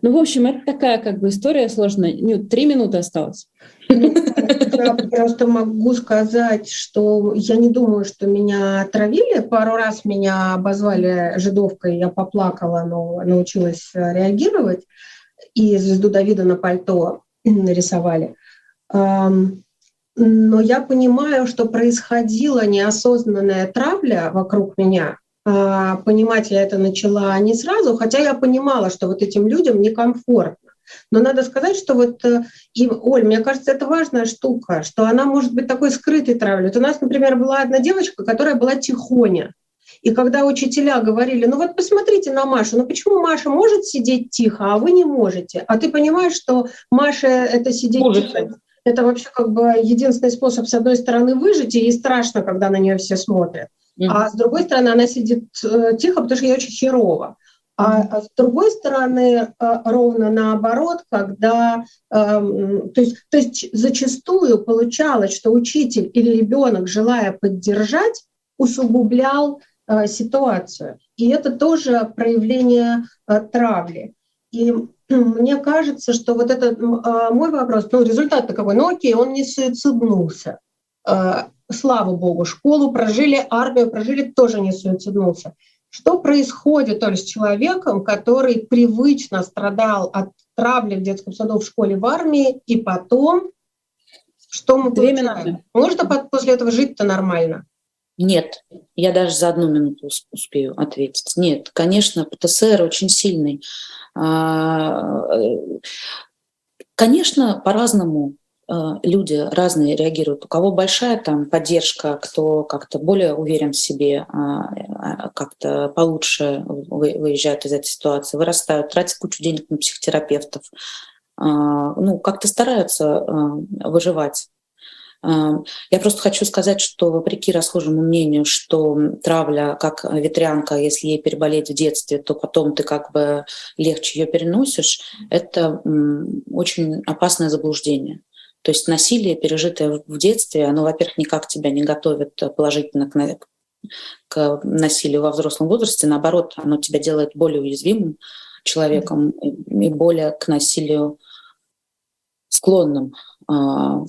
Ну, в общем, это такая как бы история сложная. Ну, три минуты осталось. Я просто могу сказать, что я не думаю, что меня отравили. Пару раз меня обозвали жидовкой, я поплакала, но научилась реагировать. И звезду Давида на пальто нарисовали. Но я понимаю, что происходила неосознанная травля вокруг меня, а, понимать я это начала не сразу, хотя я понимала, что вот этим людям некомфортно. Но надо сказать, что вот, э, и, Оль, мне кажется, это важная штука, что она может быть такой скрытой травлей. Вот у нас, например, была одна девочка, которая была тихоня. И когда учителя говорили, ну вот посмотрите на Машу, ну почему Маша может сидеть тихо, а вы не можете? А ты понимаешь, что Маша это сидеть может. тихо, это вообще как бы единственный способ, с одной стороны, выжить, и ей страшно, когда на нее все смотрят. Mm-hmm. А с другой стороны, она сидит э, тихо, потому что ей очень херово. А, а с другой стороны, э, ровно наоборот, когда, эм, то есть, то есть зачастую получалось, что учитель или ребенок, желая поддержать, усугублял э, ситуацию. И это тоже проявление травли. И мне кажется, что вот этот мой вопрос, ну, результат таковой, ну окей, он не суициднулся слава богу, школу прожили, армию прожили, тоже не суициднулся. Что происходит то ли с человеком, который привычно страдал от травли в детском саду, в школе, в армии, и потом что мы Две Минуты. Можно после этого жить-то нормально? Нет, я даже за одну минуту успею ответить. Нет, конечно, ПТСР очень сильный. А, э, конечно, по-разному Э, люди разные реагируют. У кого большая там поддержка, кто как-то более уверен в себе, а, а, как-то получше выезжают из этой ситуации, вырастают, тратят кучу денег на психотерапевтов, ну, как-то стараются выживать. Я просто хочу сказать, что вопреки расхожему мнению, что травля как ветрянка, если ей переболеть в детстве, то потом ты как бы легче ее переносишь, это очень опасное заблуждение. То есть насилие, пережитое в детстве, оно, во-первых, никак тебя не готовит положительно к, к насилию во взрослом возрасте. Наоборот, оно тебя делает более уязвимым человеком и более к насилию склонным. А,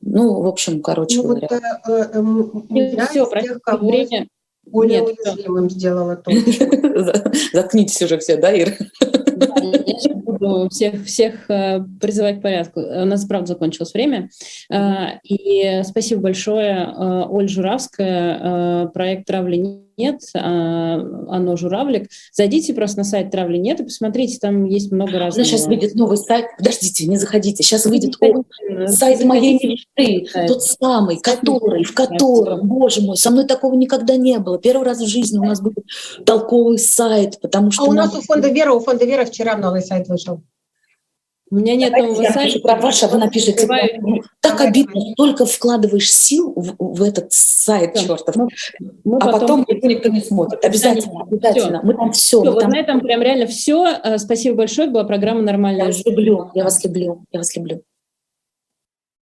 ну, в общем, короче ну, говоря. Вот, э, э, э, все, тех, кого время более Нет, уязвимым сделала (laughs) то. Заткнитесь уже все, да, Ира? я буду всех, всех э, призывать к порядку. У нас, правда, закончилось время. Э, и спасибо большое, э, Оль Журавская, проект «Травли нет», а, оно «Журавлик». Зайдите просто на сайт «Травли нет» и посмотрите, там есть много разных. Ну, сейчас выйдет новый сайт. Подождите, не заходите. Сейчас выйдет о, сайт моей мечты. Тот самый, который, в котором, боже мой, со мной такого никогда не было. Первый раз в жизни у нас будет толковый сайт, потому что... А у нас у фонда Вера, у фонда Вера вчера новый сайт вышел. У меня нет Давайте нового сайта. Про ваше, вы напишите. Так обидно, только вкладываешь сил в, в этот сайт все. чертов, мы, мы а потом, потом никто не смотрит. Обязательно, обязательно. Все. Мы там все. все вот там... на этом прям реально все. Э, спасибо большое. была программа «Нормальная». Я вас люблю, я вас люблю, я вас люблю.